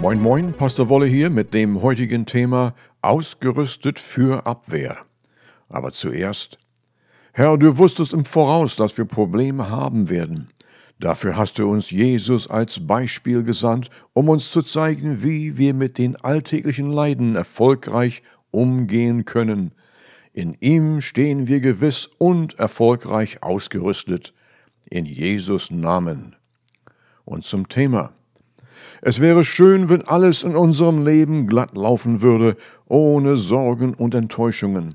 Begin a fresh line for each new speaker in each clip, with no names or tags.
Moin Moin, Pastor Wolle hier mit dem heutigen Thema Ausgerüstet für Abwehr. Aber zuerst, Herr, du wusstest im Voraus, dass wir Probleme haben werden. Dafür hast du uns Jesus als Beispiel gesandt, um uns zu zeigen, wie wir mit den alltäglichen Leiden erfolgreich umgehen können. In ihm stehen wir gewiss und erfolgreich ausgerüstet. In Jesus Namen. Und zum Thema. Es wäre schön, wenn alles in unserem Leben glatt laufen würde, ohne Sorgen und Enttäuschungen.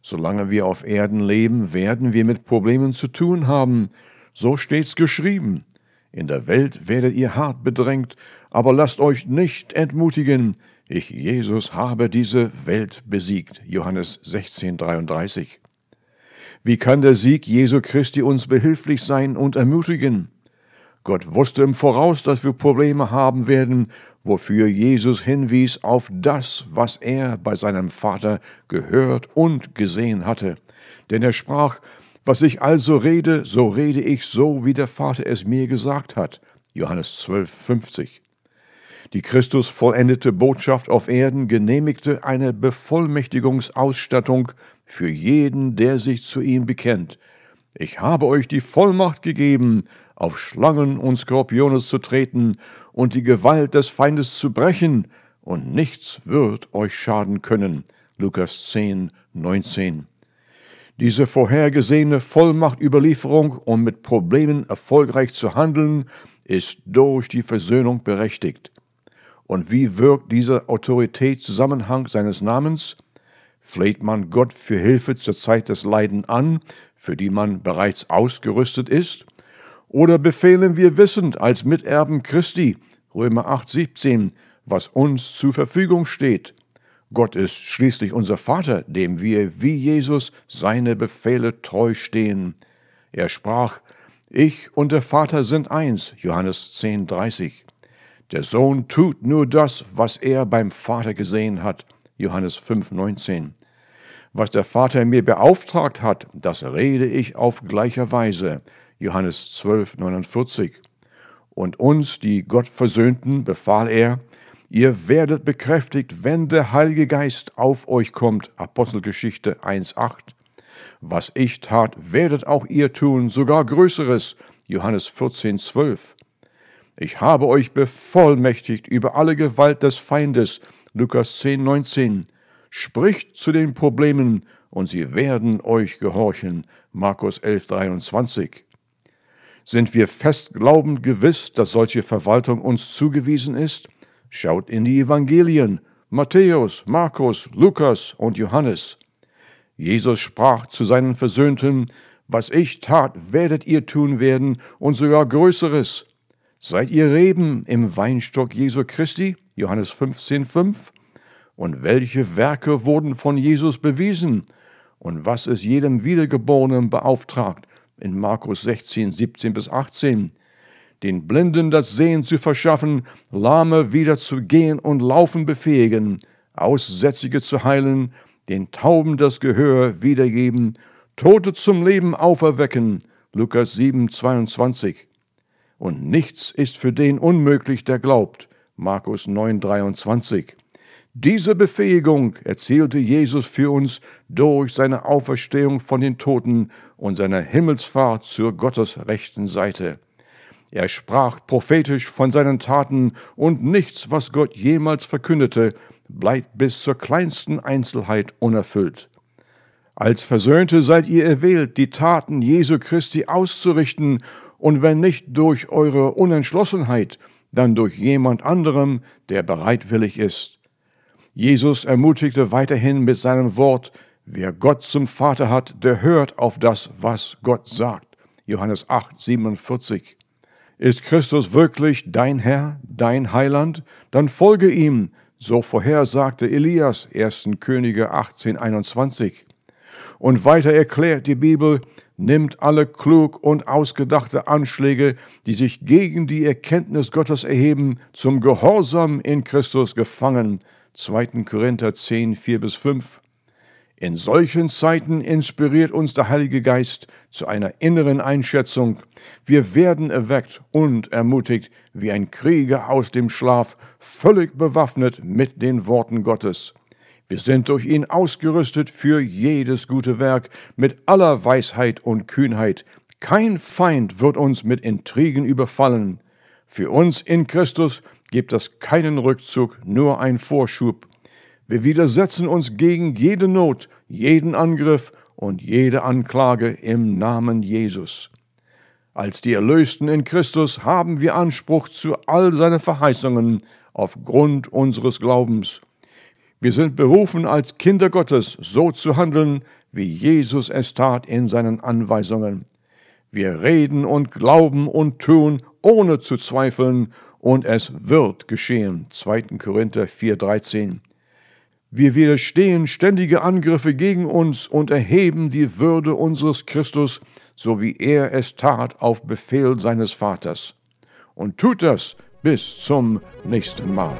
Solange wir auf Erden leben, werden wir mit Problemen zu tun haben, so steht's geschrieben. In der Welt werdet ihr hart bedrängt, aber lasst euch nicht entmutigen. Ich, Jesus, habe diese Welt besiegt. Johannes 16, 33. Wie kann der Sieg Jesu Christi uns behilflich sein und ermutigen? Gott wusste im Voraus, dass wir Probleme haben werden, wofür Jesus hinwies auf das, was er bei seinem Vater gehört und gesehen hatte. Denn er sprach, was ich also rede, so rede ich so, wie der Vater es mir gesagt hat. Johannes 12, 50. Die Christus vollendete Botschaft auf Erden genehmigte eine Bevollmächtigungsausstattung für jeden, der sich zu ihm bekennt. Ich habe euch die Vollmacht gegeben, auf Schlangen und Skorpione zu treten und die Gewalt des Feindes zu brechen, und nichts wird euch schaden können. Lukas 10, 19. Diese vorhergesehene Vollmachtüberlieferung, um mit Problemen erfolgreich zu handeln, ist durch die Versöhnung berechtigt. Und wie wirkt dieser Autoritätszusammenhang seines Namens? Fleht man Gott für Hilfe zur Zeit des Leiden an, für die man bereits ausgerüstet ist? Oder befehlen wir wissend als Miterben Christi, Römer 8, 17, was uns zur Verfügung steht? Gott ist schließlich unser Vater, dem wir wie Jesus seine Befehle treu stehen. Er sprach, Ich und der Vater sind eins, Johannes 10, 30. Der Sohn tut nur das, was er beim Vater gesehen hat, Johannes 5, 19. Was der Vater mir beauftragt hat, das rede ich auf gleicher Weise, Johannes 12, 49. Und uns, die Gott versöhnten, befahl er, Ihr werdet bekräftigt, wenn der Heilige Geist auf euch kommt. Apostelgeschichte 1.8. Was ich tat, werdet auch ihr tun, sogar Größeres. Johannes 14.12. Ich habe euch bevollmächtigt über alle Gewalt des Feindes. Lukas 10.19. Spricht zu den Problemen und sie werden euch gehorchen. Markus 11.23. Sind wir fest glaubend gewiss, dass solche Verwaltung uns zugewiesen ist? Schaut in die Evangelien, Matthäus, Markus, Lukas und Johannes. Jesus sprach zu seinen Versöhnten, was ich tat, werdet ihr tun werden und sogar Größeres. Seid ihr Reben im Weinstock Jesu Christi? Johannes 15, 5. Und welche Werke wurden von Jesus bewiesen? Und was ist jedem Wiedergeborenen beauftragt? In Markus 16, 17 bis 18 den Blinden das Sehen zu verschaffen, Lahme wieder zu gehen und laufen befähigen, Aussätzige zu heilen, den Tauben das Gehör wiedergeben, Tote zum Leben auferwecken. Lukas 7, 22. Und nichts ist für den unmöglich, der glaubt. Markus 9, 23. Diese Befähigung erzielte Jesus für uns durch seine Auferstehung von den Toten und seine Himmelsfahrt zur Gottes rechten Seite. Er sprach prophetisch von seinen Taten, und nichts, was Gott jemals verkündete, bleibt bis zur kleinsten Einzelheit unerfüllt. Als Versöhnte seid ihr erwählt, die Taten Jesu Christi auszurichten, und wenn nicht durch eure Unentschlossenheit, dann durch jemand anderem, der bereitwillig ist. Jesus ermutigte weiterhin mit seinem Wort, wer Gott zum Vater hat, der hört auf das, was Gott sagt. Johannes 8, 47. Ist Christus wirklich dein Herr, dein Heiland? Dann folge ihm, so vorhersagte Elias, 1. Könige 18, 21. Und weiter erklärt die Bibel, nimmt alle klug und ausgedachte Anschläge, die sich gegen die Erkenntnis Gottes erheben, zum Gehorsam in Christus gefangen. 2. Korinther 10, 4 bis 5. In solchen Zeiten inspiriert uns der Heilige Geist zu einer inneren Einschätzung. Wir werden erweckt und ermutigt wie ein Krieger aus dem Schlaf, völlig bewaffnet mit den Worten Gottes. Wir sind durch ihn ausgerüstet für jedes gute Werk mit aller Weisheit und Kühnheit. Kein Feind wird uns mit Intrigen überfallen. Für uns in Christus gibt es keinen Rückzug, nur ein Vorschub. Wir widersetzen uns gegen jede Not, jeden Angriff und jede Anklage im Namen Jesus. Als die Erlösten in Christus haben wir Anspruch zu all seinen Verheißungen aufgrund unseres Glaubens. Wir sind berufen, als Kinder Gottes so zu handeln, wie Jesus es tat in seinen Anweisungen. Wir reden und glauben und tun, ohne zu zweifeln, und es wird geschehen. 2. Korinther 4,13. Wir widerstehen ständige Angriffe gegen uns und erheben die Würde unseres Christus, so wie er es tat auf Befehl seines Vaters. Und tut das bis zum nächsten Mal.